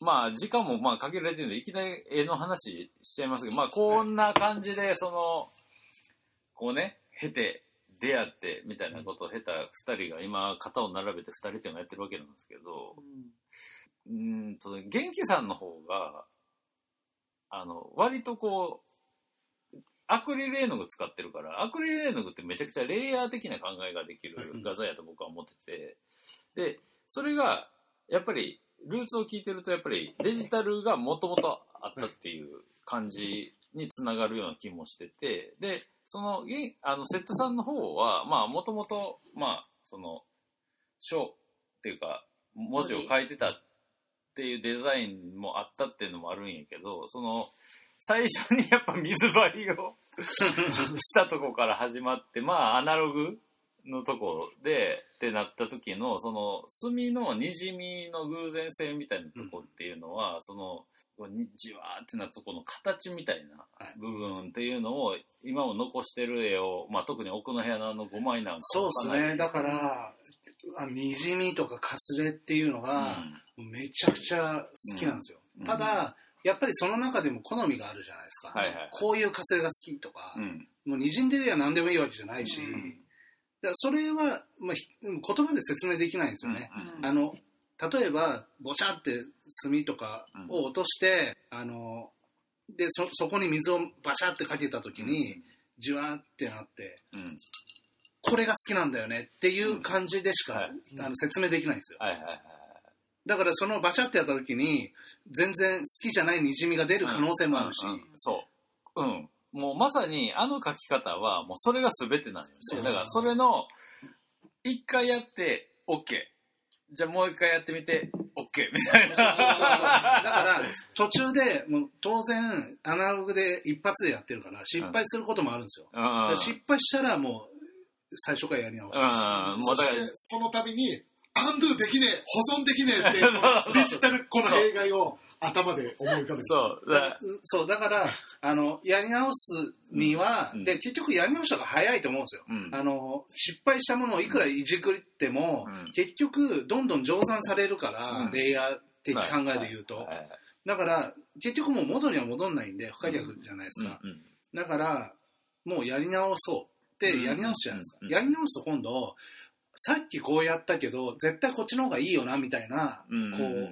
まあ、時間もまあ限られてるんで、いきなり絵の話しちゃいますけど、まあ、こんな感じで、その、こうね、経て、出会って、みたいなことを経た二人が今、肩を並べて二人っていうのをやってるわけなんですけど、うーんと、元気さんの方が、あの、割とこう、アクリル絵の具使ってるから、アクリル絵の具ってめちゃくちゃレイヤー的な考えができる画材やと僕は思ってて、で、それが、やっぱり、ルーツを聞いてると、やっぱりデジタルがもともとあったっていう感じにつながるような気もしてて、で、その、げあの、セットさんの方は、まあ、もともと、まあ、その、書っていうか、文字を書いてたっていうデザインもあったっていうのもあるんやけど、その、最初にやっぱ水張りを したとこから始まって、まあ、アナログのとこで、ってなった時の、その、墨の滲みの偶然性みたいなとこっていうのは、その、にじわーってなったこの形みたいなはい。部分っていうのを、今も残してる絵を、まあ特に奥の部屋のあの5枚なんかそうですね。だから、あにじみとかかすれっていうのが、めちゃくちゃ好きなんですよ。うん。ただ、やっぱりその中でも好みがあるじゃないですか。はいはいこういうかすれが好きとかう、ん。もう滲んでりゃ何でもいいわけじゃないし、うんだそれは、まあ、ひ言葉で説明できないんですよね。うんあの例えば、ぼちゃって墨とかを落として、あのでそそこに水をバシャってかけた時に、じわーってなって、うん。これが好きなんだよねっていう感じでしか、はいあの説明できないんですよ。はいはいはい。だからそのバシャってやった時に、全然好きじゃない滲みが出る可能性もあるし、うんうんそう。うん。もうまさにあの書き方は、もうそれが全てなんよそうね。だからそれの、一回やって、OK。じゃあもう一回やってみて、OK。みたいだかな。ら途中でもう当然アナログで一発でやってるから失敗することもあるんですよ。失敗したらもう最初からやり直しうん。もうそして、その度に、アンドゥできねえ、保存できねえって、デジタルこの弊害を頭で思い浮かべてそう。だから。そう。だからあのやり直すには、うん。で結局やり直した方が早いと思うんですよ。うん。あの失敗したものをいくらいじくっても、うん。結局どんどん乗算されるから、うん。レイヤー的考えで言うと、だから結局もう元には戻んないんで不可逆じゃないですか、うん。うん。だからもうやり直そう。っやり直すじゃないですか、うん。やり直すと今度さっきこうやったけど絶対こっちの方がいいよなみたいなうんこう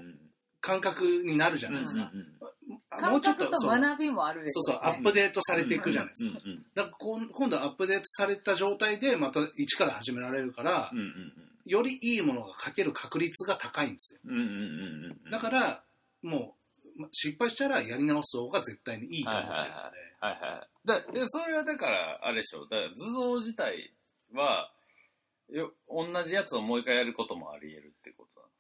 感覚になるじゃないですか、うんうんあもう感覚とちょっとそう学びもあるでそうそう。アップデートされていくじゃないですか、うんうんだから今度はアップデートされた状態でまた一から始められるから、うんうんよりいいものが書ける確率が高いんですよ。うんうんうんうんうん。だからもうま失敗したらやり直す方が絶対にいいと思ってるので、はいはいはい。だで、それはだから、あれでしょ。だから図像自体は、よ同じやつをもう一回やることもあり得るってことなんで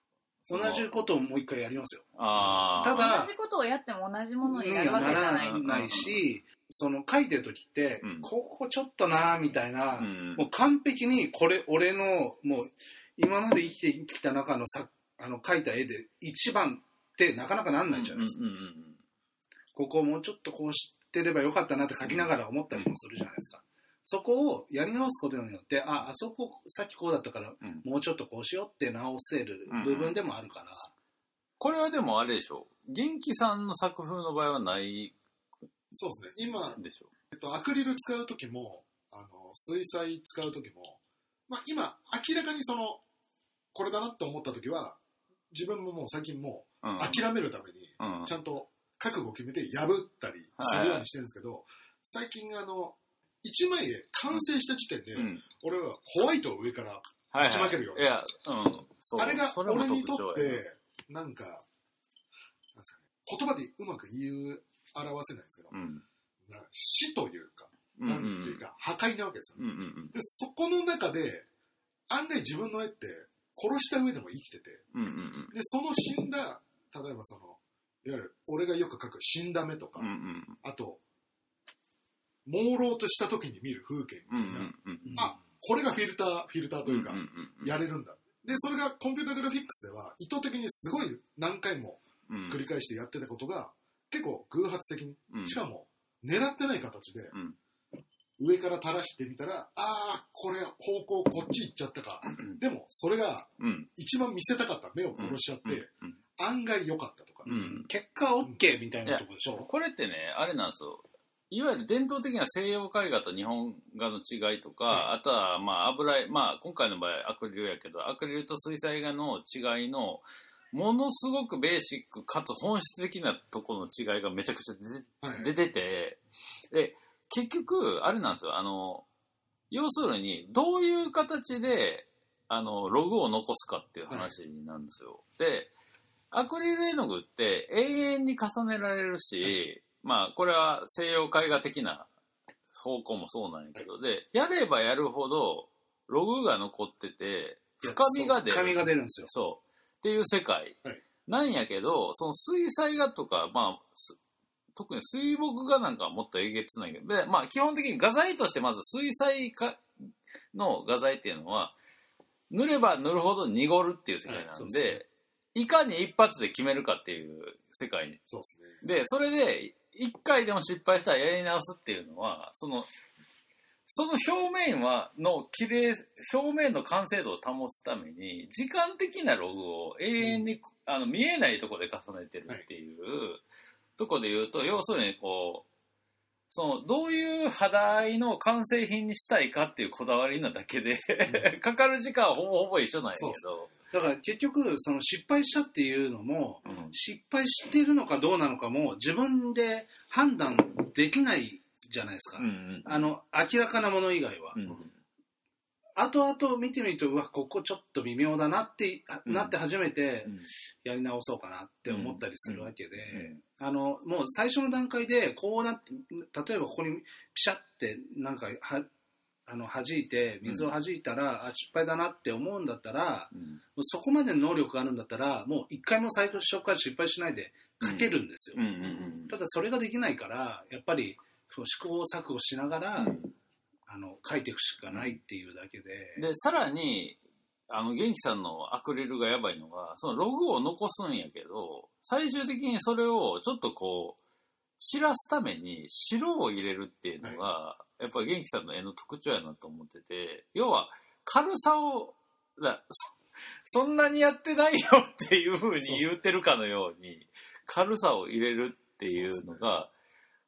すか？同じことをもう一回やりますよ。あー。ただ同じことをやっても同じものにになるわけじゃはない。ならないし、その書いてる時って、うん。ここちょっとなーみたいな、うん。もう完璧にこれ俺のもう今まで生きてきた中のさあの描いた絵で一番ってなかなかなんないじゃないですか、ここをもうちょっとこうしてればよかったなって書きながら思ったりもするじゃないですか、そこをやり直すことによってああそこさっきこうだったからうんもうちょっとこうしようって直せる部分でもあるから、これはでもあれでしょ。元気さんの作風の場合はないそうですね。今、でしょ。えっと、アクリル使うときも、あの、水彩使うときも、まあ今、明らかにその、これだなって思ったときは、自分ももう最近もう諦めるために、うんちゃんと覚悟を決めて破ったりするようにしてるんですけど、最近あの、1枚絵完成した時点で、うん俺はホワイトを上から、はいはい打ち負けるよいや、うん。そうあれがそも俺にとっ特徴やて、なんか、なんですかね、言葉でうまく言う、表せないんですけど、うん。な死というか、うんなんていうか、破壊なわけですよね。うんうんで、そこの中で、案外自分の絵って、殺した上でも生きてて、うん。うんうんで、その死んだ、例えばその、いわゆる、俺がよく描く死んだ目とか、うん。うんうんあと、朦朧とした時に見る風景みたいな、うんうん。あこれがフィルター、フィルターというか、んんんやれるんだ。で、それがコンピュータグラフィックスでは、意図的にすごい何回もうん繰り返してやってたことが、結構偶発的に、うんしかも狙ってない形で、うん上から垂らしてみたら、ああ、これ方向こっち行っちゃったか。でも、それがうん。一番見せたかった目を殺しちゃって、うん。案外良かったとか。うん。結果 OK みたいなとこでしょ。これってね、あれなんですよ。いわゆる伝統的な西洋絵画と日本画の違いとか、はあとはまあ油絵、まあ今回の場合アクリルやけど、アクリルと水彩画の違いの、ものすごくベーシックかつ本質的なところの違いがめちゃくちゃ出てて、で、結局、あれなんですよ、あの、要するに、どういう形で、あの、ログを残すかっていう話なんですよ。で、アクリル絵の具って永遠に重ねられるし、まあ、これは西洋絵画的な方向もそうなんやけど、で、やればやるほど、ログが残ってて、深みが出る。深みが出るんですよ。そう。っていう世界。はいなんやけど、その水彩画とか、まあ、す特に水墨画なんかはもっとえげつないけど、でまあ基本的に画材としてまず水彩画の画材っていうのは、塗れば塗るほど濁るっていう世界なんで、いかに一発で決めるかっていう世界に。そうですね。で、それで、一回でも失敗したらやり直すっていうのは、その、その表面は、の綺麗、表面の完成度を保つために、時間的なログを永遠に、あの、見えないところで重ねてるっていう、とこで言うと、要するにこう、その、どういう肌合いの完成品にしたいかっていうこだわりなだけで、かかる時間はほぼほぼ一緒なんやけど、だから結局、その失敗したっていうのも、うん。失敗してるのかどうなのかも自分で判断できないじゃないですか。うんうんあの、明らかなもの以外は。うん後々見てみると、うわ、ここちょっと微妙だなって、うん。なって初めてうん。やり直そうかなって思ったりするわけで、うん。あの、もう最初の段階で、こうなって、例えばここにピシャってなんかは、あの、弾いて、水を弾いたら、あ、失敗だなって思うんだったら、そこまでの能力があるんだったら、もう一回も最初から失敗しないで書けるんですよ。うん。うん。うん。ただそれができないから、やっぱり、その試行錯誤しながら、うんあの、書いていくしかないっていうだけで、で、さらに、あの、元気さんのアクリルがやばいのが、そのログを残すんやけど、最終的にそれをちょっとこう、散らすために白を入れるっていうのが、やっぱり元気さんの絵の特徴やなと思ってて、要は軽さを、だそそんなにやってないよっていう風に言ってるかのように、軽さを入れるっていうのが、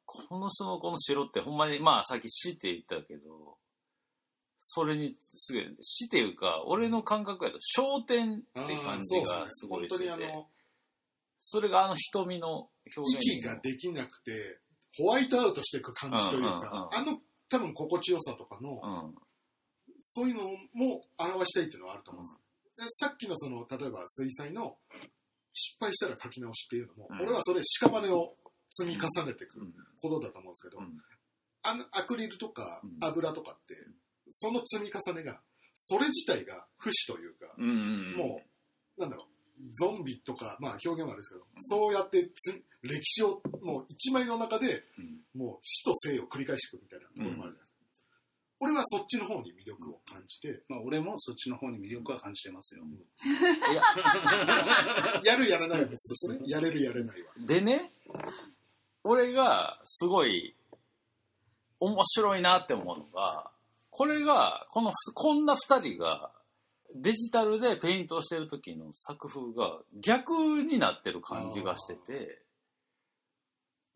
この人のこの白ってほんまに、まあさっき死って言ったけど、それにすげえ、死っていうか、俺の感覚やと焦点って感じがすごいしてて、本当にあの、それがあの瞳の表現息ができなくて、ホワイトアウトしていく感じというか、あの、多分心地よさとかの、うん。そういうのも表したいっていうのはあると思うんですさっきのその、例えば水彩の失敗したら書き直しっていうのも、うん。俺はそれ屍を積み重ねていくうんことだと思うんですけど、うん。あのアクリルとかうん。油とかって、その積み重ねが、それ自体が不死というか、うんうん。もう、なんだろう、ゾンビとか、まあ表現はあれですけど、そうやってつ歴史をもう一枚の中で、うん、もう死と生を繰り返していくみたいなところもあるじゃないですか。俺はそっちの方に魅力を感じて、まあ俺もそっちの方に魅力は感じてますよ。いや、やるやらないは別としてね、やれるやれないは。でね、俺がすごい面白いなって思うのが、これが、この、こんな二人がデジタルでペイントをしてる時の作風が逆になってる感じがしてて、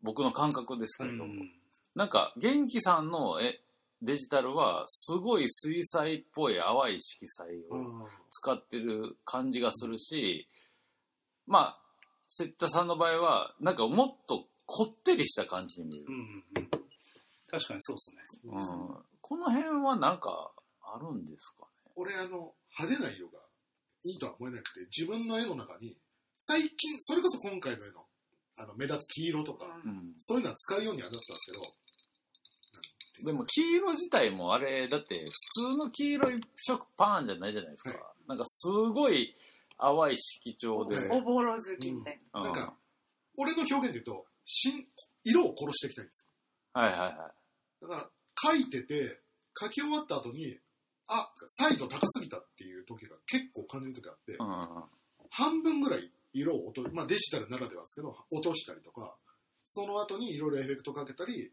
僕の感覚ですけど、うん。なんか、元気さんのえデジタルは、すごい水彩っぽい淡い色彩を使ってる感じがするし、まあ、セッタさんの場合は、なんかもっとこってりした感じに見えるう。んうん確かにそうですね。うん。この辺はなんかあるんですか俺、あの、派手な色がいいとは思えなくて、自分の絵の中に、最近、それこそ今回の絵の、あの、目立つ黄色とか、ね。うん。そういうのは使うようにはなったんですけど、でも黄色自体もあれ、だって普通の黄色い色パーンじゃないじゃないですか。はいなんかすごい淡い色調で。はいおぼろ月みたいうんなんか俺の表現で言うと、新色を殺していきたいんですはいはいはい。よ。だから、描いてて、描き終わった後に、あ、サイド高すぎたっていう時が結構感じる時があって、うんうんうん。半分ぐらい色を落と、まあデジタルならではですけど、落としたりとか、その後にいろいろエフェクトかけたり、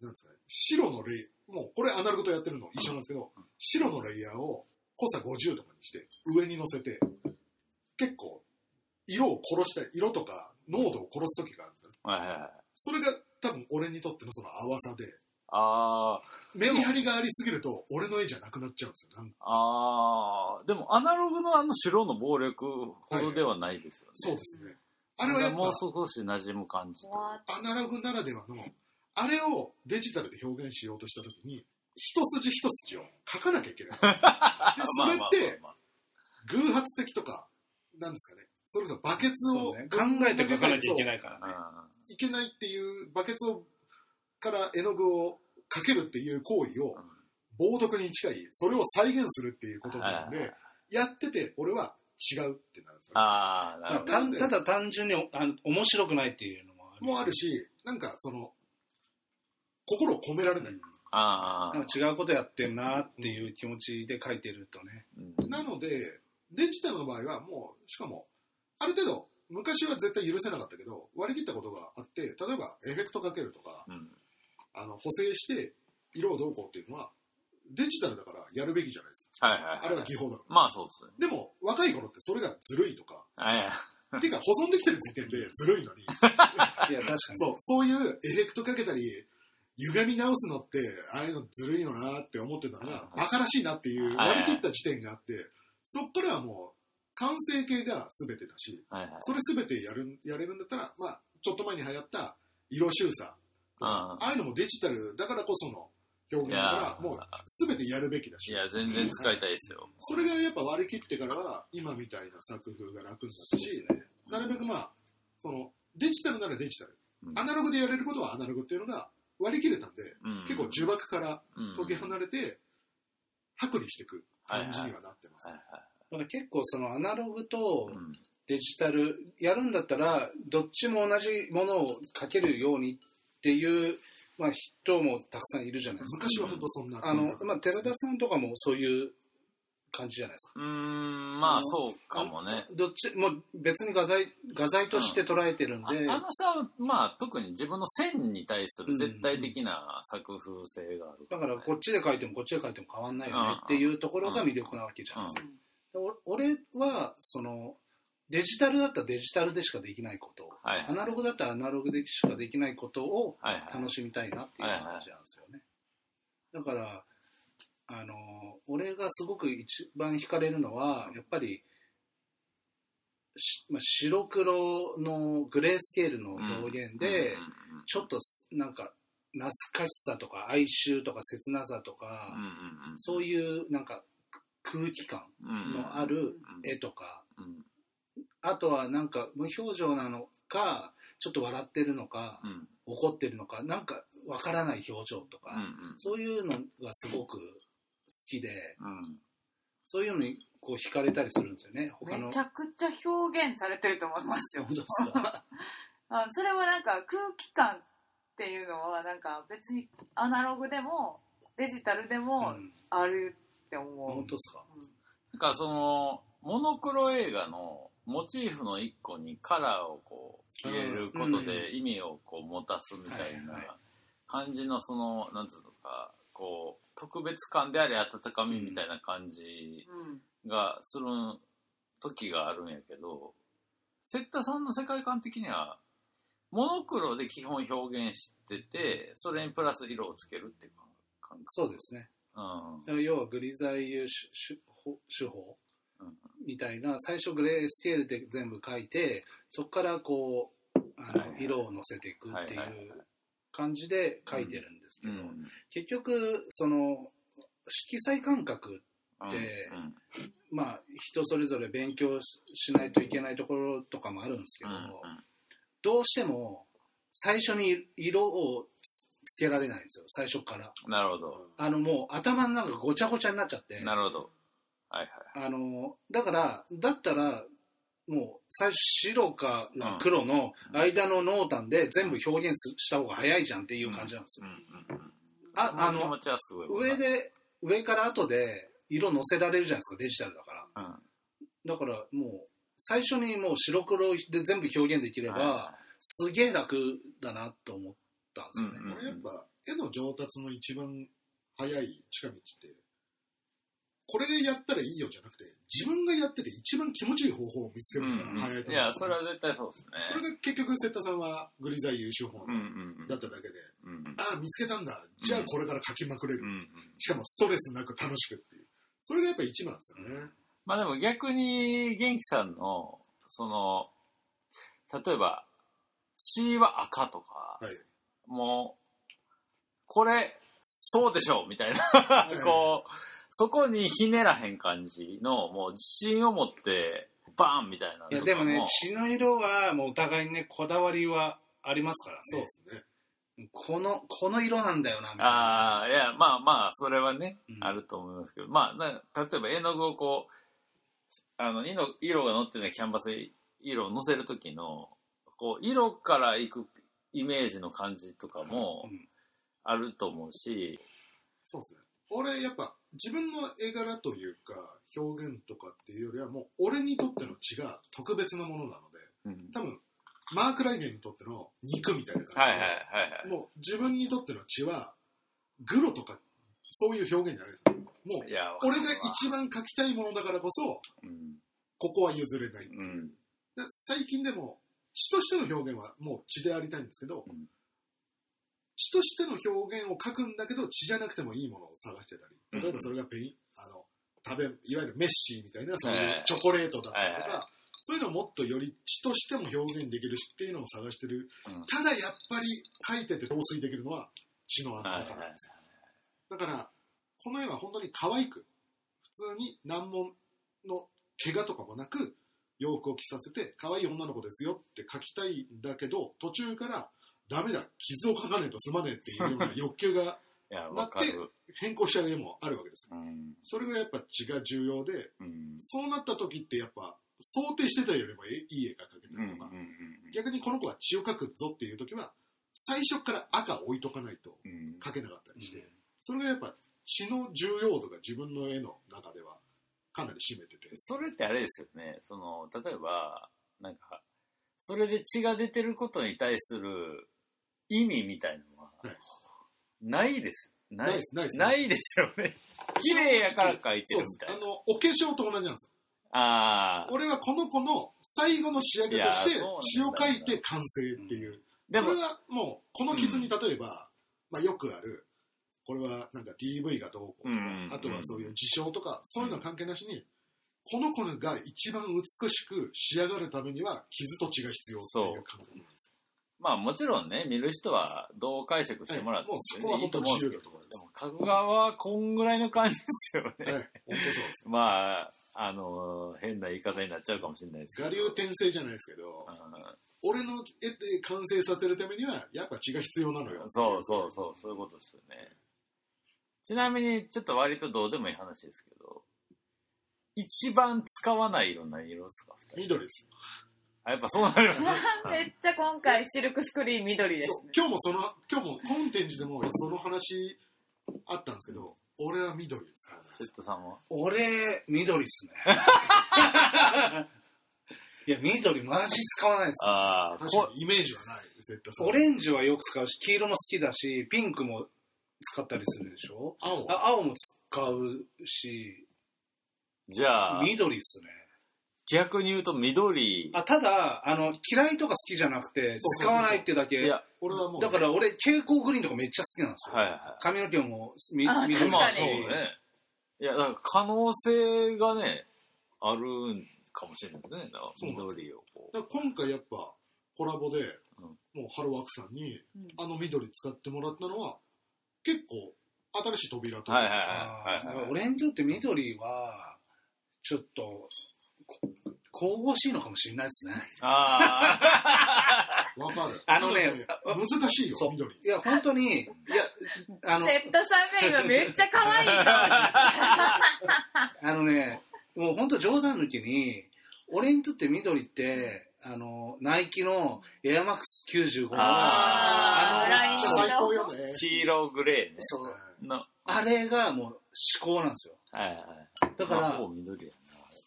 なんですかね、白のレイ、もうこれアナログとやってるの一緒なんですけど、白のレイヤーを濃さ50とかにして、上に乗せて、結構、色を殺したい、色とか濃度を殺す時があるんですよね。はいはいはい。それが多分俺にとってのその淡さで、あメリハリがありすぎると、俺の絵じゃなくなっちゃうんですよ。あ、ああ、でもアナログのあの白の暴力ほどではないですよね。そうですね。あれはやっぱ、もう少し馴染む感じアナログならではの、あれをデジタルで表現しようとしたときに、一筋一筋を書かなきゃいけない。で、それって、まあ偶発的とか、なんですかね、それこそバケツを、ね、考えて書かなきゃいけないからね。いけないっていう、バケツをから絵の具をかけるっていう行為をうん、冒涜に近い、それを再現するっていうことなのでやってて、俺は違うってなるんですよ。ああ、なるほど。たただ単純にあの面白くないっていうのもある。もあるし、なんかその、心を込められない。あなんか違うことやってんなっていう気持ちで書いてるとね。あ。なので、デジタルの場合はもう、しかも、ある程度、昔は絶対許せなかったけど、割り切ったことがあって、例えばエフェクトかけるとか、うん。あの補正して色をどうこうっていうのは、デジタルだからやるべきじゃないですか。はいはいはい。あれは技法だから。まあそうっすね。でも、若い頃ってそれがずるいとか、はいはい。てか保存できてる時点でずるいのに、いや、確かに。そう、そういうエフェクトかけたり、歪み直すのって、ああいうのずるいよなって思ってたのが、馬鹿らしいなっていうはい割り切った時点があって、そっからはもう、完成形が全てだし、はいはい。それ全てやるやれるんだったら、まあ、ちょっと前に流行った色修査ああいうのもデジタルだからこその表現だから、もう全てやるべきだし。い、や、全然使いたいですよ。それがやっぱ割り切ってからは、今みたいな作風が楽になったし、なるべくまあ、その、デジタルならデジタル、うん。アナログでやれることはアナログっていうのが割り切れたんで、うん。結構呪縛からうん解き離れて、剥離していく感じにはなってます。はいはい。だから結構そのアナログとうんデジタルやるんだったらどっちも同じものを書けるようにっていう、まあ、人もたくさんいるじゃないですか。昔は本当そんなあの、まあ、寺田さんとかもそういう感じじゃないですか。うーん、まあそうかもね。どっちもう別に画材画材として捉えてるんあで、あのさ、まあ特に自分の線に対する絶対的な作風性がある。だからこっちで書いてもこっちで書いても変わんないよねっていうところが魅力なわけじゃないですか。お俺はそのデジタルだったらデジタルでしかできないこと、はいはいアナログだったらアナログでしかできないことを。楽しみたいなっていう感じなんですよね。だから、あの、俺がすごく一番惹かれるのは、やっぱり、しまあ、白黒のグレースケールの表現で、ちょっとすなんか懐かしさとか哀愁とか切なさとか、そういうなんか空気感のある絵とか、うん。あとはなんか無表情なのか、ちょっと笑ってるのか、うん。怒ってるのか、なんかわからない表情とか、うんうん。そういうのがすごく好きで、うん。そういうのにこう惹かれたりするんですよね、他の。めちゃくちゃ表現されてると思いますよ。本当ですか？あそれはなんか空気感っていうのはなんか別にアナログでもデジタルでうもん。あるって思う、本当ですか？なんかその、モノクロ映画のモチーフの一個にカラーをこう入れることで意味をこう持たすみたいな感じのその、なんつうのか、こう、特別感であり温かみみたいな感じうん。がする時があるんやけど、セッタさんの世界観的には、モノクロで基本表現してて、それにプラス色をつけるっていう感覚。そうですね。要はグリザイユ手法うんみたいな、最初グレースケールで全部描いて、そこからこう、あの色を乗せていくっていう感じで描いてるんですけど、うん。結局、その、色彩感覚でうん。まあ、人それぞれ勉強ししないといけないところとかもあるんですけど、どうしても最初に色をつつけられないんですよ、最初から。なるほど。あのもう頭の中がごちゃごちゃになっちゃって、なるほど。はいはい。あのだから、だったら、もう最初白か黒の間の濃淡で全部表現すした方が早いじゃんっていう感じなんですよ。うんうんうん。ああの。上。で、上から後で色乗せられるじゃないですか、デジタルだから。うん。だからもう最初にもう白黒で全部表現できれば、はすげえ楽だなと思ったったんですよね。うんこれやっぱ絵の上達の一番早い近道ってこれでやったらいいよじゃなくて自分がやってて一番気持ちいい方法を見つけるのが早いと思うんですよ。いや、それは絶対そうですね。それが結局瀬田さんはグリザイ優秀法うんうんうん。だっただけで、うんああ見つけたんだ。じゃあこれから書きまくれる、うんうん。しかもストレスなく楽しくっていう。それがやっぱ一番ですよね、まあでも逆に、元気さんの、その、例えば、血は赤とか、はいもう、これ、そうでしょうみたいな、いこう、そこにひねらへん感じの、もう自信を持って、バーンみたいな。のいや、でもねも、血の色はもうお互いにね、こだわりはありますからね。そうで。すね。この、この色なんだよな、みたいな。ああ、いや、まあまあ、それはね、うん。あると思いますけど、まあ、な例えば絵の具をこう、あの、色色が乗ってないキャンバスに色を乗せるときの、こう、色からいくイメージの感じとかもうんあると思うし、そうですね俺やっぱ自分の絵柄というか表現とかっていうよりはもう俺にとっての血が特別なものなのでうん多分マーク・ライデンにとっての肉みたいな感じで、はいはいはいはい。もう自分にとっての血はグロとかそういう表現じゃないですもう俺が一番描きたいものだからこそうん。ここは譲れない、うん。で最近でも血としての表現はもう血でありたいんですけど、うん。血としての表現を書くんだけど血じゃなくてもいいものを探してたり例えばそれがペインあの食べいわゆるメッシーみたいなそういうチョコレートだったりとか、そういうのをもっとより血としても表現できるしっていうのを探してる。うん。ただやっぱり書いてて陶酔できるのは血のあのはいはい中なんですよだからこの絵は本当に可愛く普通に難問の怪我とかもなく洋服を着させて可愛い女の子ですよって書きたいんだけど途中からダメだ傷を書かねえと済まねえっていうような欲求が いや、わかる。変更しちゃう絵もあるわけですようん。それがやっぱ血が重要でうん。そうなった時ってやっぱ想定してたよりもいい絵が描けたうん。うんりとか、逆にこの子は血を描くぞっていう時は最初から赤を置いとかないとうん。描けなかったりして、それがやっぱ血の重要度が自分の絵の中ではかなり占めてて。それってあれですよね、その、例えば、なんか、それで血が出てることに対する意味みたいなのは、はい。ないです。なないですないです。ないですよね。綺麗やから描いてるみたいな。あのお化粧と同じなんですよ。ああ。俺はこの子の最後の仕上げとして血をなんだ。よ描いて完成っていう、でもそれ、はもうこの傷に例えば、まあ、よくあるこれはなんか DV がどうこうとか、うんあとはそういう自傷とかそういうの関係なしに、この子が一番美しく仕上がるためには傷と血が必要っていう感覚なんですまあもちろんね、見る人はどう解釈してもらってはいもうそこは本当にいいと思うんですけど、自由だと思いますでも、書く側はこんぐらいの感じですよね。よ。はい、本当そうです。まあ、あの、変な言い方になっちゃうかもしれないですけど。我流転生じゃないですけど、俺の絵で完成させるためにはやっぱ血が必要なのよ。そうそうそう、そういうことですよね。ちなみに、ちょっと割とどうでもいい話ですけど、一番使わない色何色ですか？緑です。あ、やっぱそうなります。めっちゃ今回シルクスクリーン緑ですそう今日もその、今日もコンテンツでもその話あったんですけど、俺は緑使わない。セットさんは俺、緑っすね。いや、緑マジ使わないです。ああ、確こかにイメージはない、絶対オレンジはよく使うし、黄色も好きだし、ピンクも使ったりするでしょ？青？あ青も使うし、じゃあ、緑っすね。逆に言うと緑。あただあの、嫌いとか好きじゃなくて、使わないってだけ。いや、俺はもう、だから俺、蛍光グリーンとかめっちゃ好きなんですよ。はいは髪の毛も緑い。まあそうね。いや、だから可能性がね、あるんかもしれないですね。だから緑をこだから今回やっぱコラボで、うんもうハローワークさんにうんあの緑使ってもらったのは、結構新しい扉とかはいはいはいはい。俺にとって緑は、ちょっと、こ神々しいのかもしれないですね。ああ。わかる。あのね緑難しいよそう、緑。いや、本当に、いや、あの、セットさんが今めっちゃ可愛い顔 あのね、もう本当冗談抜きに、俺にとって緑って、あの、ナイキのエアマックス95の、あーあのね。黄色グレーね。そう、の、あれがもう思考なんですよ。はいはい。だからまあほぼ緑やな。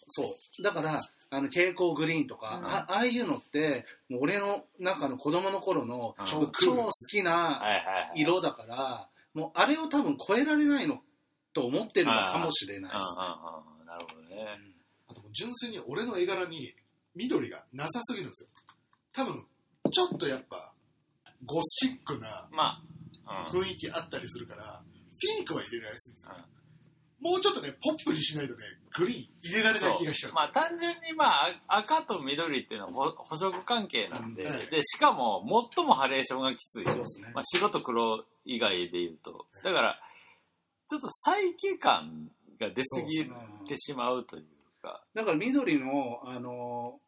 そう。だから、あの、蛍光グリーンとか、うんあああいうのって、もう俺の中の子供の頃のうん超超好きなはいはいはい。色だから、もうあれを多分超えられないのと思ってるのかもしれないです。うんうんうん。なるほどね。あと純粋に俺の絵柄に緑がなさすぎるんですよ。多分、ちょっとやっぱ、ゴシックなまあ、うん。雰囲気あったりするから、ピンクは入れられやすいんですよ。もうちょっとね、ポップにしないとね、グリーン入れられない気がしちゃう。まあ単純にまああ赤と緑っていうのは補補色関係なんで、うんはいで、しかも最もハレーションがきつい。そうですね。まあ白と黒以外で言うと。だから、ちょっと再起感が出すぎてしまうというか。だから緑の、あの、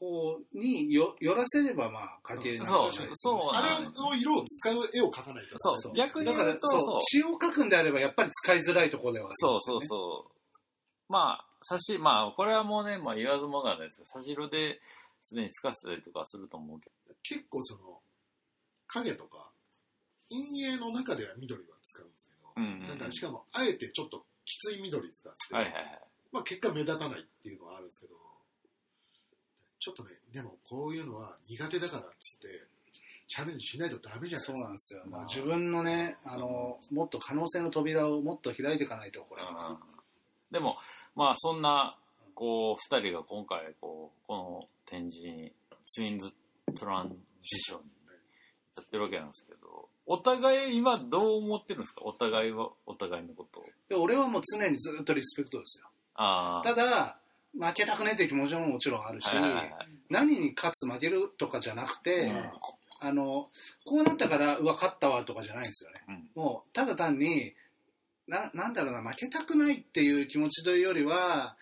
方によ寄らせればまあ描けないそうそうあれの色を使う絵を描かないと。そうそう逆にだから言うと、そうそう詩を描くんであればやっぱり使いづらいところではありそうそうますよねそう。まあ、差し、まあ、これはもうね、まあ言わずもがなですけど、差し色ですでに使ってたりとかすると思うけ結構その、影とか、陰影の中では緑は使うんですけど、ど。うんうんうん。なんかしかも、あえてちょっときつい緑使って、はいはいはい。まあ結果目立たないっていうのはあるんですけど、ちょっとね、でもこういうのは苦手だからっつって、チャレンジしないとダメじゃないですか。そうなんですよ、まあ自分のねあのもっと可能性の扉をもっと開いていかないとこれは、うんでも、まあそんな、こう、二人が今回、こう、この展示に、ツインズトランジションにやってるわけなんですけど、お互い今どう思ってるんですか？お互いは、お互いのことを。で俺はもう常にずっとリスペクトですよ。ただ負けたくないという気持ちももちろんあるし、はいはいはい何に勝つ負けるとかじゃなくて、うん。あのこうなったからうわ勝ったわとかじゃないんですよね。うん。もうただ単にななんだろうな負けたくないっていう気持ちというよりは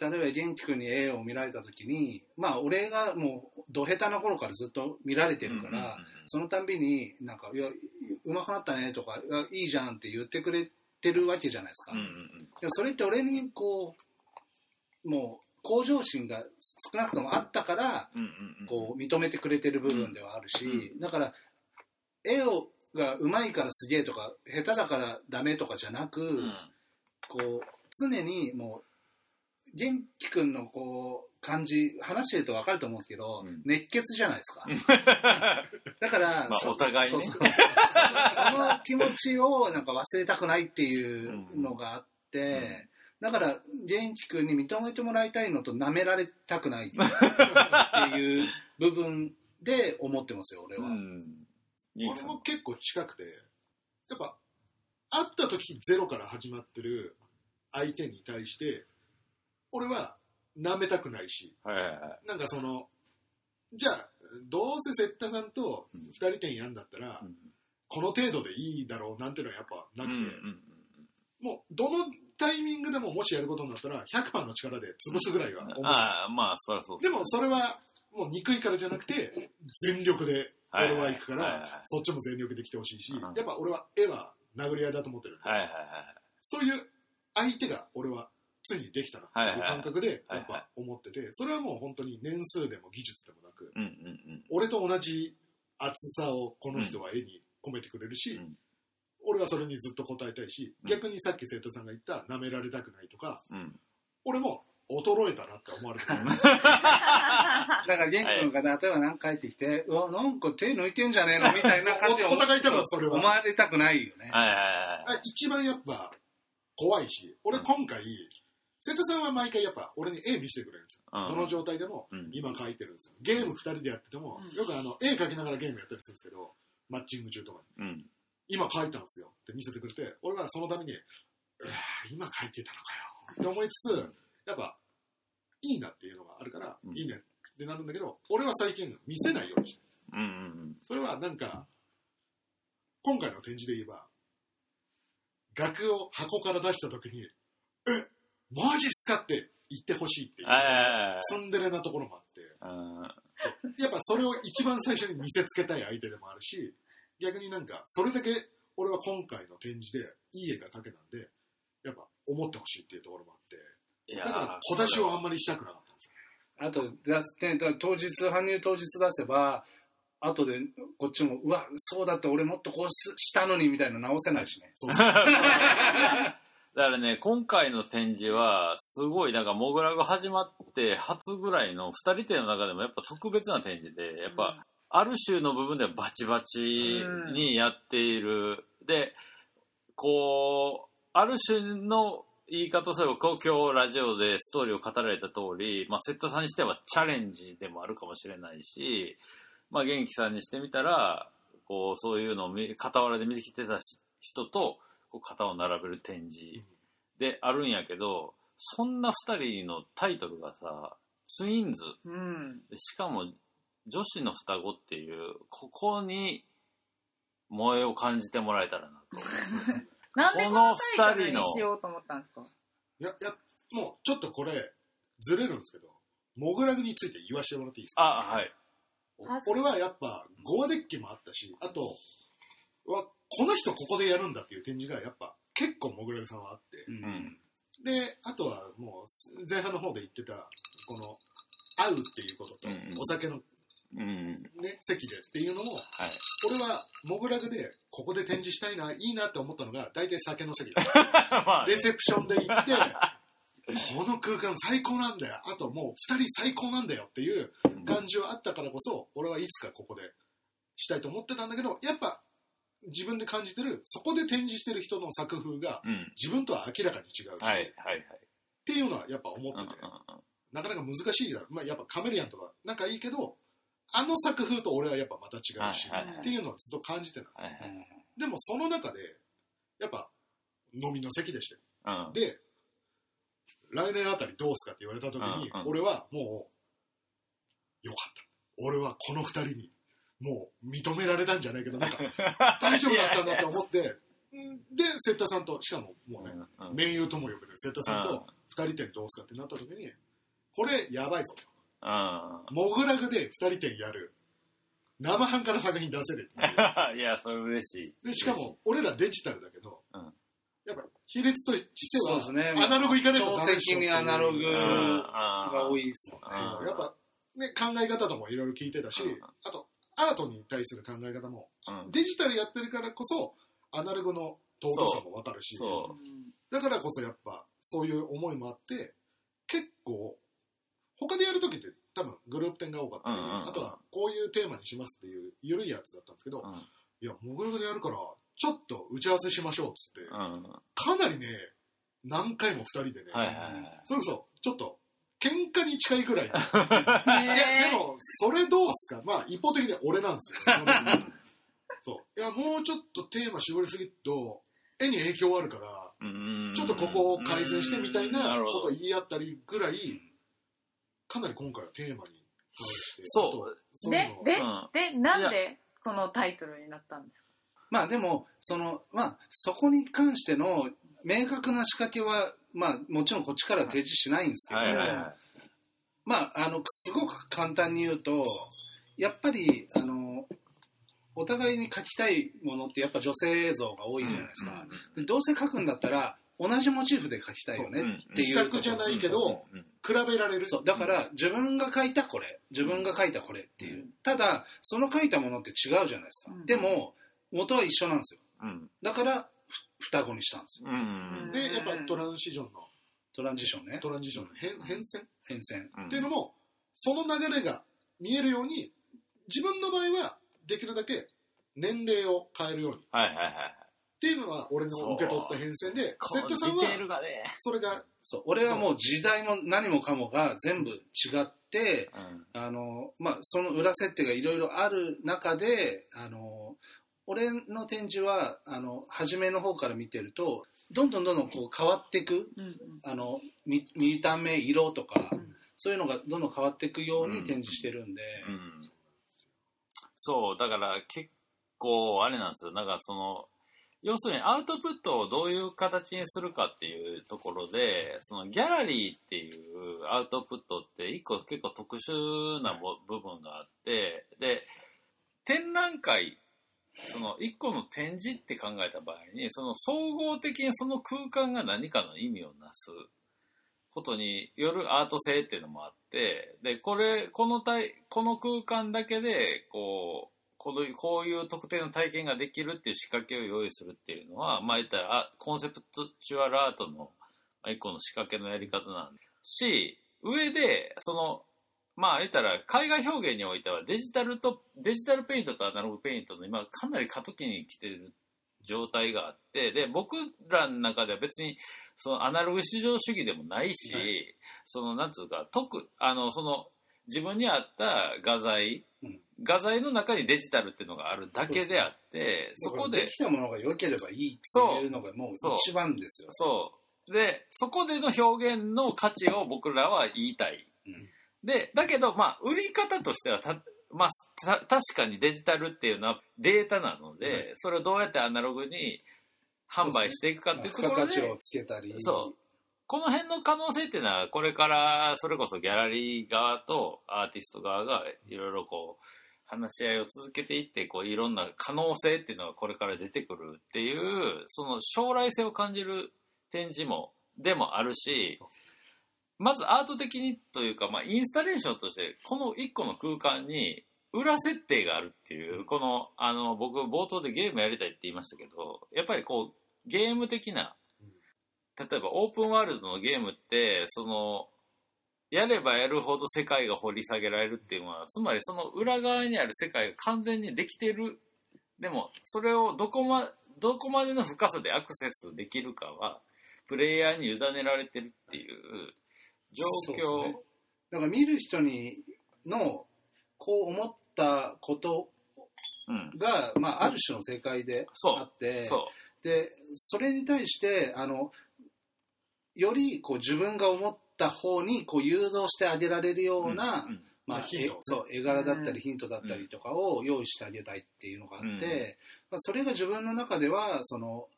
例えば元気君に絵を見られた時にまあ俺がもうど下手な頃からずっと見られてるから、うんうんうんそのたんびになんか「いやうまくなったね」とかいや「いいじゃん」って言ってくれてるわけじゃないですか、うんうんうん。でもそれって俺にこうもう向上心が少なくともあったからこう認めてくれてる部分ではあるし、だから絵をが上手いからすげえとか下手だからダメとかじゃなく、うん。こう常にもう元気くんのこう感じ話してると分かると思うんですけど、うん。熱血じゃないですか。だから、まあそお互いね。そうそう。その気持ちをなんか忘れたくないっていうのがあって、だから元気くんに認めてもらいたいのと舐められたくないっていう部分で思ってますよ俺は、うん。いい俺も結構近くて、やっぱ、会った時ゼロから始まってる相手に対して、俺は舐めたくないし、はいはいはい。なんかその、じゃあ、どうせセッタさんとうん。二人点やんだったら、この程度でいいだろうなんてのはやっぱなくて、うんうんもうどのタイミングでももしやることになったら、100%の力で潰すぐらいは思う。ああ、まあ、そりゃそうでもそれは、もう憎いからじゃなくて、全力で俺は行くかはいはいはいら、そっちも全力で来てほしいし、うん。やっぱ俺は絵は殴り合いだと思ってるんで、はいはいはい。そういう相手が俺はついにできたなっていう感覚でやっぱ思ってて、それはもう本当に年数でも技術でもなく、うんうんうん。俺と同じ厚さをこの人は絵に込めてくれるし、うん俺はそれにずっと答えたいし、うん逆にさっき生徒さんが言った舐められたくないとか、うん。俺も衰えたなって思われてる。だから元気くんが例えば何か帰ってきて、うわなんか手抜いてんじゃねえのみたいな感じでおお互い多分それは思われたくないよね、はいはいはい。あ一番やっぱ怖いし、俺今回、瀬戸さんは毎回やっぱ俺に絵見せてくれるんですよ。うんどの状態でもうん今描いてるんですよ。ゲーム二人でやってても、うんよくあの絵描きながらゲームやったりするんですけど、マッチング中とかに。うん。今描いたんですよって見せてくれて、俺はそのために、今描いてたのかよって思いつつ、やっぱ、いいなっていうのがあるから、うんいいねってなるんだけど、俺は最近見せないようにしてるんですよ。それはなんか、今回の展示で言えば、額を箱から出した時に、え、マジっすかって言ってほしいっていうツンデレなところもあって、うん。やっぱそれを一番最初に見せつけたい相手でもあるし、逆になんか、それだけ俺は今回の展示でいい絵が描けなんで、やっぱ思ってほしいっていうところもあって、いだから小出しをあんまりしたくなかったんですよ。あとだってだ当日搬入当日出せば後でこっちもうわそうだった俺もっとこうすしたのにみたいな直せないしね だからね、今回の展示は、すごい、なんか、モグラが始まって初ぐらいの二人展の中でもやっぱ特別な展示で、やっぱ、ある種の部分ではバチバチにやっている。で、こう、ある種の言い方をすれば、今日ラジオでストーリーを語られた通り、まあ、セッタさんにしてはチャレンジでもあるかもしれないし、まあ、元気さんにしてみたら、こう、そういうのを見傍らで見てきてた人と、こう肩を並べる展示であるんやけど、そんな二人のタイトルがさ、ツインズ、うん。でしかも女子の双子っていう、ここに萌えを感じてもらえたらなと。なんでこのタイトルにしようと思ったんですか？いや、いや、もうちょっとこれ、ずれるんですけど、モグラグについて言わせてもらっていいですか？あ、はい。あ俺はやっぱ、ゴアデッキもあったし、あと、わこの人ここでやるんだっていう展示がやっぱ結構モグラグさんはあって、ううんん。で、あとはもう前半の方で言ってた、この、会うっていうこととお酒のうん。ね、席でっていうのも、はい。俺はモグラグでここで展示したいな、いいなって思ったのが、大体酒の席だ。まあねレセプションで行って、この空間最高なんだよ。あともう二人最高なんだよっていう感じはあったからこそ、俺はいつかここでしたいと思ってたんだけど、やっぱ自分で感じてる、そこで展示してる人の作風がうん。自分とは明らかに違うし、はい、はい、はい。っていうのはやっぱ思うんうんってて、なかなか難しいだろう。まあやっぱカメレアンとか仲いいけど、あの作風と俺はやっぱまた違うし、はいはいはいっていうのはずっと感じてたんですよ。はいはい。でもその中で、やっぱ飲みの席でしたよ。うん。で、来年あたりどうすかって言われた時に、うんうん俺はもう、よかった。俺はこの二人に、もう認められたんじゃないけど、なんか、大丈夫だったんだって思って、で、セッタさんと、しかももうね、うん盟友とも呼べるセッタさんと二人展どうすかってなった時に、これやばいぞと。うん。モグラグで二人展やる。生半可な作品出せるっていう いや、それ嬉しい。で、しかも、俺らデジタルだけど、うんやっぱ、比率としては、そうですね。アナログいかないとダメでしょっていうにアナログうん、が多いですもんね。うんやっぱ、ね、考え方ともいろいろ聞いてたし、うんあと、アートに対する考え方も、うんデジタルやってるからこそ、アナログの尊さもわかるし、そだからこそやっぱ、そういう思いもあって、結構、他でやるときって多分グループ展が多かったり、うんうんうんあとはこういうテーマにしますっていう緩いやつだったんですけど、うん。いや、モグラグでやるから、ちょっと打ち合わせしましょうっつって、うん。かなりね、何回も二人でね、はいはいはい。それこそ、ちょっと、喧嘩に近いぐらい。に、いや、へでも、それどうすか？まあ、一方的に俺なんですよ。そう。いや、もうちょっとテーマ絞りすぎると、絵に影響あるから、うん。ちょっとここを改善してみたいなことを言い合ったりぐらい、かなり今回はテーマに対して、そう。そうででうん、で、なんでこのタイトルになったんですか？まあでも、その、まあ、そこに関しての明確な仕掛けは、まあ、もちろんこっちから提示しないんですけど、はいはいはまあ、あの、すごく簡単に言うと、やっぱり、あの、お互いに描きたいものってやっぱ女性像が多いじゃないですか。でどうせ描くんだったら、同じモチーフで描きたいよねっていう。比較じゃないけど、うん比べられる。そう、だから自分が書いたこれ、自分が書いたこれっていう。ただ、その書いたものって違うじゃないですか。うんでも、元は一緒なんですよ。うんだから、ふ双子にしたんですよ。うんで、やっぱトランシジョンの、トランジションね。トランジションの変変遷？変遷。うんっていうのも、その流れが見えるように、自分の場合はできるだけ年齢を変えるように。っはいはいはい。ていうのは俺の受け取った変遷で、セットさんは。それが、そう、俺はもう時代も何もかもが全部違って、うんあの、まあ、その裏設定がいろいろある中で、あの、俺の展示は、あの、初めの方から見てると、どんどんどんどんこう変わっていく、うんうん。あの、見見た目、色とか、うん。そういうのがどんどん変わっていくように展示してるんで、うん。そう、だから結構あれなんですよ。なんかその、要するにアウトプットをどういう形にするかっていうところで、そのギャラリーっていうアウトプットって一個結構特殊なぼ部分があって、で、展覧会、その一個の展示って考えた場合に、その総合的にその空間が何かの意味をなすことによるアート性っていうのもあって、で、これ、この体、この空間だけで、こう、このこういう特定の体験ができるっていう仕掛けを用意するっていうのは、まあ言ったらコンセプトチュアルアートの一個の仕掛けのやり方なんし、上で、その、まあ言ったら海外表現においてはデジタルと、デジタルペイントとアナログペイントの今かなり過渡期に来てる状態があって、で、僕らの中では別にそのアナログ至上主義でもないし、はいその、なんつうか、特、あの、その、自分に合った画材、うん画材の中にデジタルっていうのがあるだけであって、そこでで、きたものが良ければいいっていうのがもう一番ですよ。そう。で、そこでの表現の価値を僕らは言いたい。うんで、だけど、まあ、売り方としてはた、まあ、た確かにデジタルっていうのはデータなので、はいそれをどうやってアナログに販売していくかっていうと付ころで、加価値をつけたり。そう。この辺の可能性っていうのは、これからそれこそギャラリー側とアーティスト側がいろいろこう、話し合いを続けていって、こういろんな可能性っていうのがこれから出てくるっていう、その将来性を感じる展示も、でもあるし、まずアート的にというか、まあインスタレーションとして、この一個の空間に裏設定があるっていう、この、あの、僕冒頭でゲームやりたいって言いましたけど、やっぱりこう、ゲーム的な、例えばオープンワールドのゲームって、その、やればやるほど世界が掘り下げられるっていうのは、つまりその裏側にある世界が完全にできてる。でも、それをどこま、どこまでの深さでアクセスできるかは、プレイヤーに委ねられてるっていう状況。ね。だから見る人にのこう思ったことうん。が、まあ、ある種の正解でそう。あってそでそれに対してあのよりこう自分が思った方にこう誘導してあげられるよう。うな、うんまあ、そう絵柄だったうりヒントだったりとかを用意してあげたいっていうのがあって、うん。まあ、それが自分の中ではその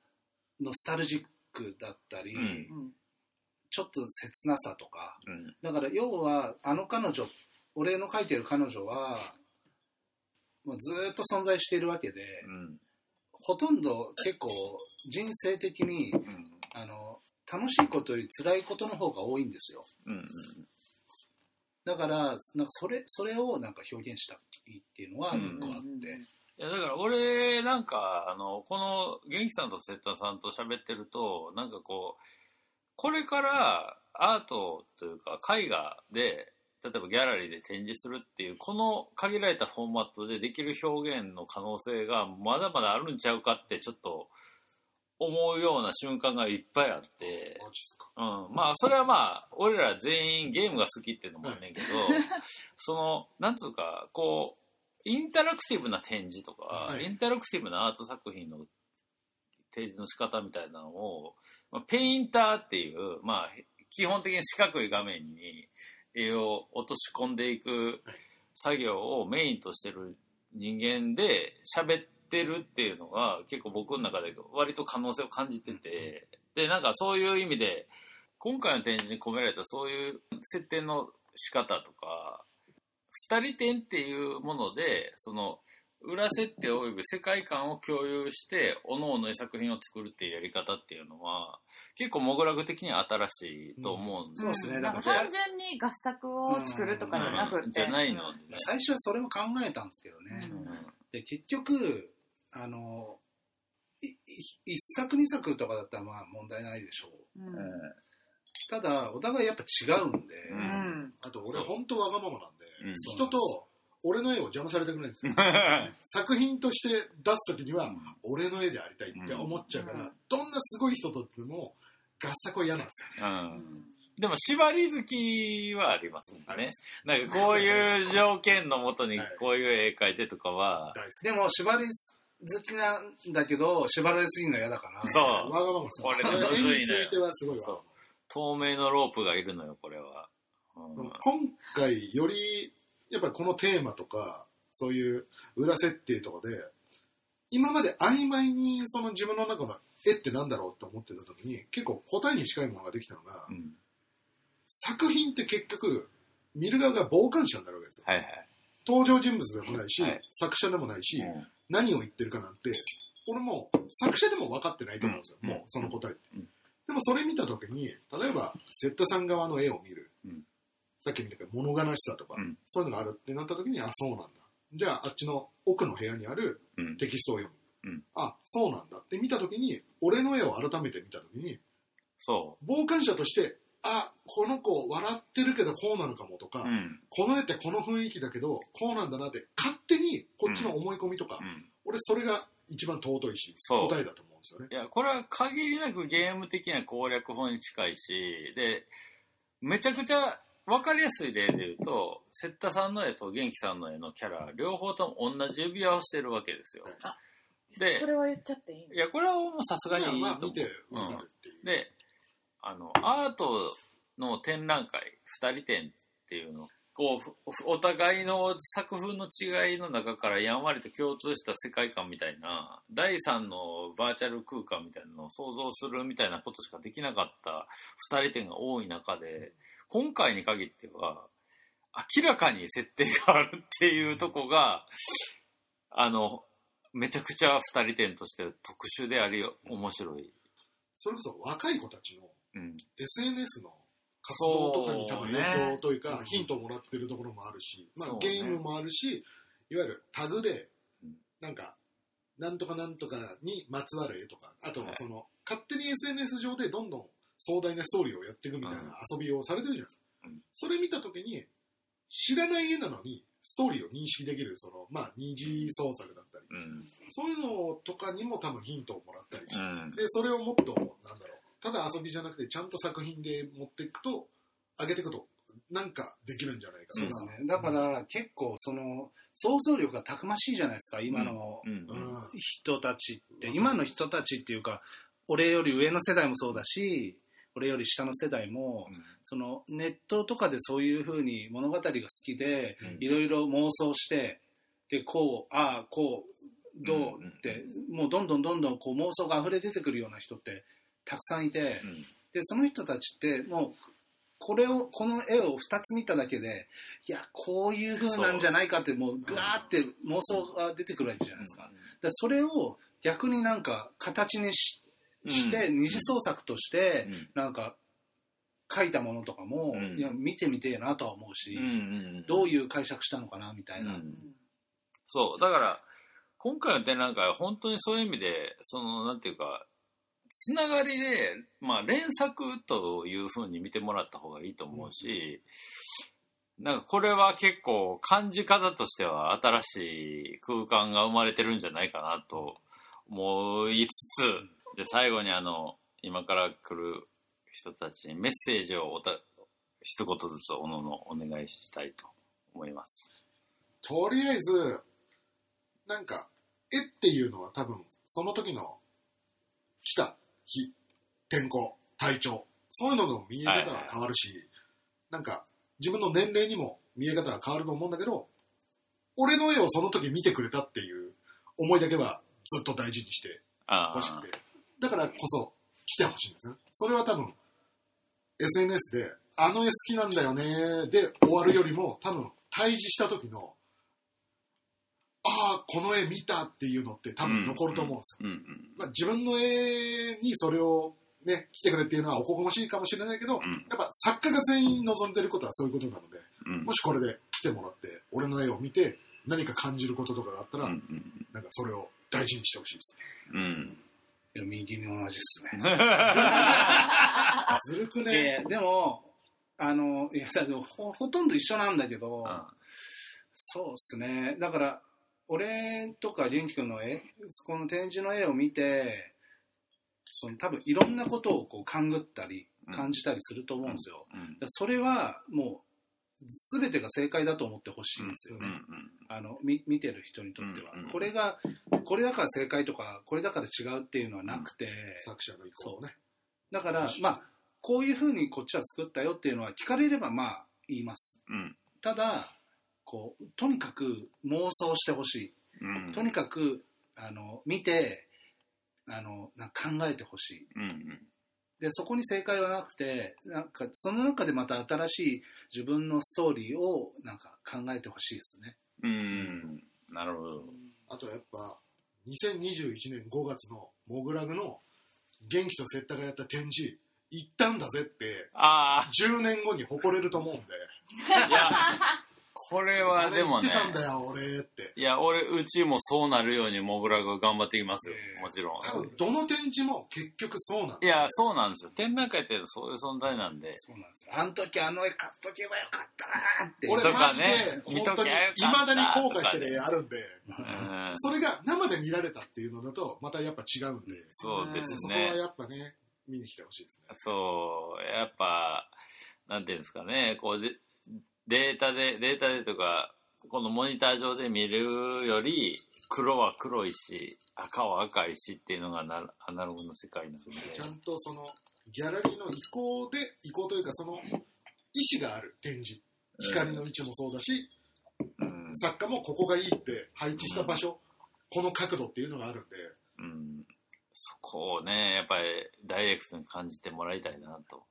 ノスタルジックだったり、うん。うんちょっと切なさとかうん。だから要はあの彼女俺の描いてる彼女はもうずーっと存在しているわけで、うん。ほとんど結構人生的にうん。あの楽しいことより辛いことの方が多いんですようん。だからなんかそれそれをなんか表現したいっていうのは一個あって、いや、だから俺、なんか、あの、この、元気さんと瀬田さんと喋ってると、なんかこう、これからアートというか絵画で、例えばギャラリーで展示するっていう、この限られたフォーマットでできる表現の可能性がまだまだあるんちゃうかってちょっと思うような瞬間がいっぱいあって、うん、まあそれはまあ俺ら全員ゲームが好きっていうのもあんねんけど、そのなんつうかこうインタラクティブな展示とか、はい。インタラクティブなアート作品の提示の仕方みたいなのを、まあ、ペインターっていう、まあ、基本的に四角い画面に絵を落とし込んでいく作業をメインとしてる人間で喋ってるっていうのが結構僕の中で割と可能性を感じてて、で、なんかそういう意味で、今回の展示に込められたそういう設定の仕方とか、二人展っていうもので、その、裏設定及び世界観を共有して、各々の作品を作るっていうやり方っていうのは、結構モグラグ的には新しいと思うんですよ。そうですね。だから単純に合作を作るとかじゃなくて、うん。じゃないの。でね。最初はそれも考えたんですけどね、うん。で結局あの一作二作とかだったらまあ問題ないでしょう。うん。ただお互いやっぱ違うんで、ううん。んあと俺本当わがままなんで、うん。人と俺の絵を邪魔されたくないんですよ。作品として出す時には俺の絵でありたいって思っちゃうから、うん。どんなすごい人とっても合作は嫌なんですよ。ねうん。でも縛り好きはありますもんね。なんかこういう条件のもとにはい。こういう絵描いてとかは、でも縛り好きなんだけど縛られすぎるの嫌だから。そう。わがままこれむずいね透明のロープがいるのよ、これは。うん。今回よりやっぱりこのテーマとかそういう裏設定とかで今まで曖昧にその自分の中の絵ってなんだろうって思ってた時に結構答えに近いものができたのが、うん。作品って結局見る側が傍観者になるわけですよ。はいはい。登場人物でもないし、はい。作者でもないし、うん。何を言ってるかなんて俺も作者でも分かってないと思うんですよ、うん。もうその答えって、うん。でもそれ見た時に例えば瀬田さん側の絵を見る、うんさっき見たけど物悲しさとか、うんそういうのがあるってなった時にあそうなんだじゃああっちの奥の部屋にあるうん。テキストを読む。うんあ、そうなんだって見たときに、俺の絵を改めて見たときに、そ傍観者として、あ、この子笑ってるけどこうなのかもとか、う。うん。この絵ってこの雰囲気だけど、こうなんだなって、勝手にこっちの思い込みとか、うん。俺それが一番尊いし、そう答えだと思うんですよね。いや、これは限りなくゲーム的な攻略法に近いし、で、めちゃくちゃ分かりやすい例で言うと、セッタさんの絵と元気さんの絵のキャラ、両方とも同じ指輪をしてるわけですよ。でそ、れは言っちゃっていいの？いや、これはもうさすがにいいまあと思う。見てわかるっていう。で、あの、アートの展覧会、二人展っていうの、こう、ふお互いの作風の違いの中からやんわりと共通した世界観みたいな、第三のバーチャル空間みたいなのを想像するみたいなことしかできなかった二人展が多い中で、今回に限っては、明らかに設定があるっていうとこが、あの、めちゃくちゃ二人展として特殊であり、面白い。それこそ若い子たちのうん。SNS の活動とかに多分影響というか、うんヒントをもらってるところもあるし、まあ、ゲームもあるし、いわゆるタグでうん、なんか、なんとかなんとかにまつわる絵とか、あとはい。その、勝手に SNS 上でどんどん壮大なストーリーをやっていくみたいな遊びをされてるじゃないですか。うんそれ見たときに、知らない絵なのに、ストーリーを認識できる、その、まあ、二次創作だったり、うん。そういうのとかにも多分ヒントをもらったり、うん。で、それをもっと、なんだろう、ただ遊びじゃなくて、ちゃんと作品で持っていくと、上げていくと、なんかできるんじゃないかな。そうですね。だから結構その想像力がたくましいじゃないですか、今の。人たちって。うん今の人たちっていうか、俺より上の世代もそうだし、俺より下の世代も、そのネットとかでそういうふうに物語が好きで、いろいろ妄想して、で、こう、ああ、こう、どうって、もうどんどんどんどんこう妄想が溢れ出てくるような人ってたくさんいて、うん。で、その人たちってもう、これを、この絵を2つ見ただけで、いや、こういう風なんじゃないかって、もう、ぐわーって妄想が出てくるわけじゃないですか。でそれを逆になんか形にしして、二次創作として、なんか、書いたものとかも、うん。いや見てみてえなとは思うし、うんうん。どういう解釈したのかなみたいな。うん。そう、だから、今回の展覧会は本当にそういう意味で、その、なんていうか、つながりで、まあ、連作というふうに見てもらった方がいいと思うし、なんかこれは結構感じ方としては新しい空間が生まれてるんじゃないかなと思いつつ、で、最後にあの、今から来る人たちにメッセージをおた一言ずつおののお願いしたいと思います。とりあえず、なんか、絵っていうのは多分、その時の来た日、天候、体調、そういうのの見え方が変わるし、なんか、自分の年齢にも見え方が変わると思うんだけど、俺の絵をその時見てくれたっていう思いだけはずっと大事にしてあほしくて、だからこそ来てほしいんですね。それは多分、SNS で、あの絵好きなんだよねで終わるよりも、多分、対峙した時の、ああ、この絵見たっていうのって多分残ると思うんですよ。うん。うん。まあ、自分の絵にそれをね、来てくれっていうのはおこがましいかもしれないけど、うん。やっぱ作家が全員望んでることはそういうことなので、うん。もしこれで来てもらって、俺の絵を見て何か感じることとかがあったら、うん。なんかそれを大事にしてほしいですね。うんいや右に同じっすね。ずるくいね。やでも、あの、いや、だけどほほとんど一緒なんだけど、そうっすね。だから、俺とか元気君の絵、この展示の絵を見て、その多分いろんなことをこう勘ぐったりうん感じたりすると思うんですよ。うんそれはもう全てが正解だと思ってほしいんですよね。うんあのみ見てる人にとっては、うんうんこれがこれだから正解とかこれだから違うっていうのはなくて、作者の意向をね。だからまあこういうふうにこっちは作ったよっていうのは聞かれればまあ言います。うん。ただこうとにかく妄想してほしうん。いとにかくあの見てあの考えてほしい。うんでそこに正解はなくてなんかその中でまた新しい自分のストーリーをなんか考えてほしいですね。うん。なるほど。あとやっぱ、2021年5月のモグラグの元気とセッタがやった展示、行ったんだぜって、あ10年後に誇れると思うんで、あいやこれはでもねってたんだよ、俺って。いや俺うちもそうなるようにモグラが頑張っていきますよ。ええ。もちろん。多分、どの展示も結局そうなんだ。いやそうなんですよ。展覧会ってそういう存在なんで。そうなんですよ。あの時あの絵買っとけばよかったなーって。俺とかね、本当に、見ときゃよいかった。まだに後悔してる絵あるんで、うん。それが生で見られたっていうのだと、またやっぱ違うんで、そうですそこはねやっぱね、見に来てほしいですね。そう。やっぱなんていうんですかね。こうでデータでデータでとかこのモニター上で見るより黒は黒いし赤は赤いしっていうのがなアナログの世界なんで。ちゃんとその、ギャラリーの意向で、意向というかその、意思がある展示。光の位置もそうだし、うん。作家もここがいいって配置した場所、この角度っていうのがあるんで、うん、そこをね、やっぱりダイレクトに感じてもらいたいなと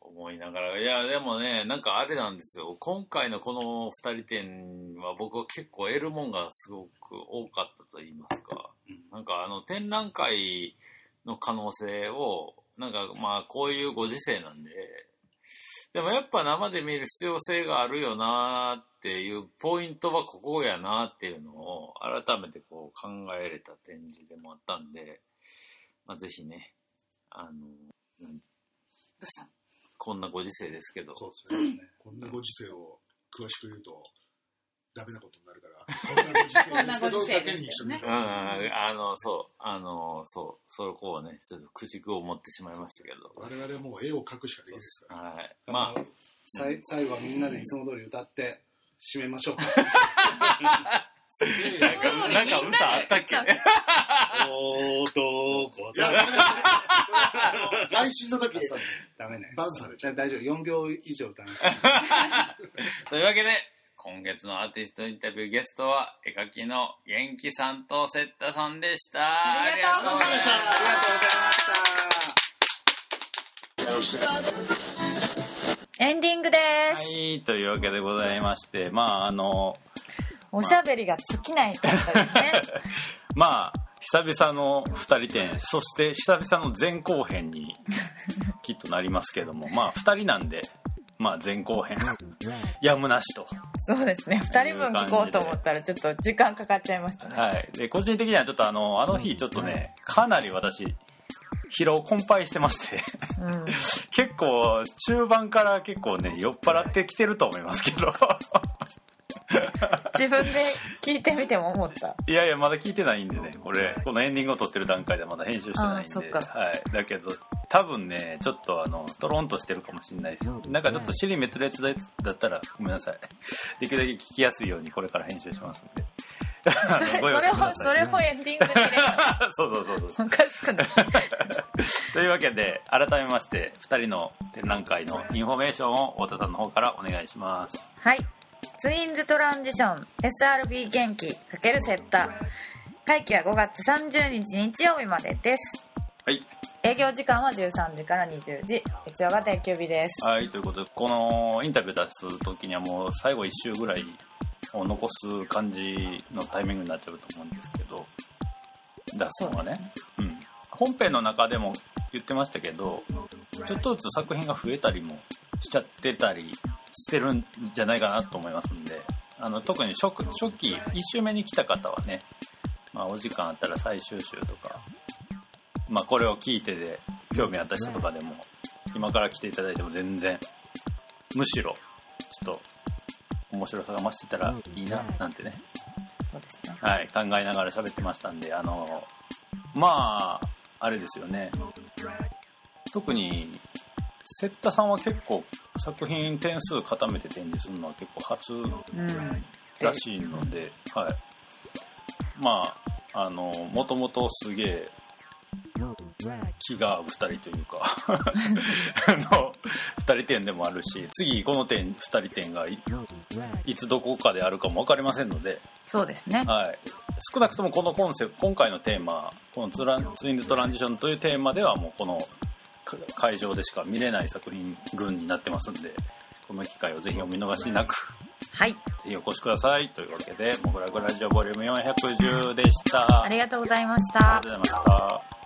思いながら、いや、でもね、なんかあれなんですよ、今回のこの二人展は僕は結構得るもんがすごく多かったと言いますか、うん。なんかあの展覧会の可能性を、なんかまあこういうご時世なんで、でもやっぱ生で見る必要性があるよなっていうポイントはここやなっていうのを改めてこう考えれた展示でもあったんで、まあ、ぜひね、あの、どうしたこんなご時世ですけど、そうですね。こんなご時世を詳しく言うと、ダメなことになるから、こんなご時世ですけどだけに一緒に。うん、あの、そう、あの、そう、そこをね、ちょっと駆逐を持ってしまいましたけど、我々はもう絵を描くしかできないですから。はい。あまのさい最後はみんなでいつも通り歌って締めましょう。か。あ、なんか、なんか歌あったっけ？男だね来週の時、ダメね。バンされちゃう。大丈夫。4秒以上歌わ。というわけで、今月のアーティストインタビューゲストは、絵描きの元気さんとセッタさんでした。ありがとうございましたありがとうございました。エンディングです。はい、というわけでございまして、まあ、あの、おしゃべりが尽きないかったですね。まあ、久々の二人展、そして久々の前後編にきっとなりますけども、まあ、二人なんで、まあ、前後編、やむなしと。そうですね。二人分聞こうと思ったらちょっと時間かかっちゃいましたね。はい。で、個人的にはちょっとあの、あの日ちょっとね、かなり私、疲労困憊してまして、うん。結構、中盤から結構ね、酔っ払ってきてると思いますけど。自分で聞いてみても思った。いやいや、まだ聞いてないんでね、これ、このエンディングを録ってる段階でまだ編集してないんで。あーそっかはい。だけど、多分ね、ちょっとあの、トロンとしてるかもしれないです。なんかちょっと支離滅裂だったらごめんなさい。できるだけ聞きやすいようにこれから編集しますんで。あそれ、をそれをエンディングで そうそうそうそう。のおかしくない。というわけで、改めまして、2人の展覧会のインフォメーションを太田さんの方からお願いします。はい。ツインズトランジション SRB 元気×セッタ会期は5月30日日曜日までです。はい。営業時間は13時から20時。月曜が定休日です。はい、ということで、このインタビュー出す時にはもう最後1週ぐらいを残す感じのタイミングになっちゃうと思うんですけど、出すのはね。うん。本編の中でも言ってましたけど、ちょっとずつ作品が増えたりもしちゃってたりしてるんじゃないかなと思いますんで、あの、特に初初期、1週目に来た方はね、まあお時間あったら最終週とか、まあこれを聞いてで興味あった人とかでも、今から来ていただいても全然、むしろ、ちょっと、面白さが増してたらいいな、なんてね。はい、考えながら喋ってましたんで、あの、まあ、あれですよね。特に、セッタさんは結構作品点数固めて展示するのは結構初うん。らしいので、はい。まあ、あの、もともとすげえ、気が合う二人というか、あの、二人展でもあるし、次この点、二人展がいいつどこかであるかもわかりませんので、そうですね。はい。少なくともこのコンセプト、今回のテーマ、このツランツインズトランジションというテーマではもうこのか会場でしか見れない作品群になってますんで、この機会をぜひお見逃しなく、はい。ぜひお越しください。というわけで、モグラグラジオボリューム410でした。ありがとうございましたありがとうございました。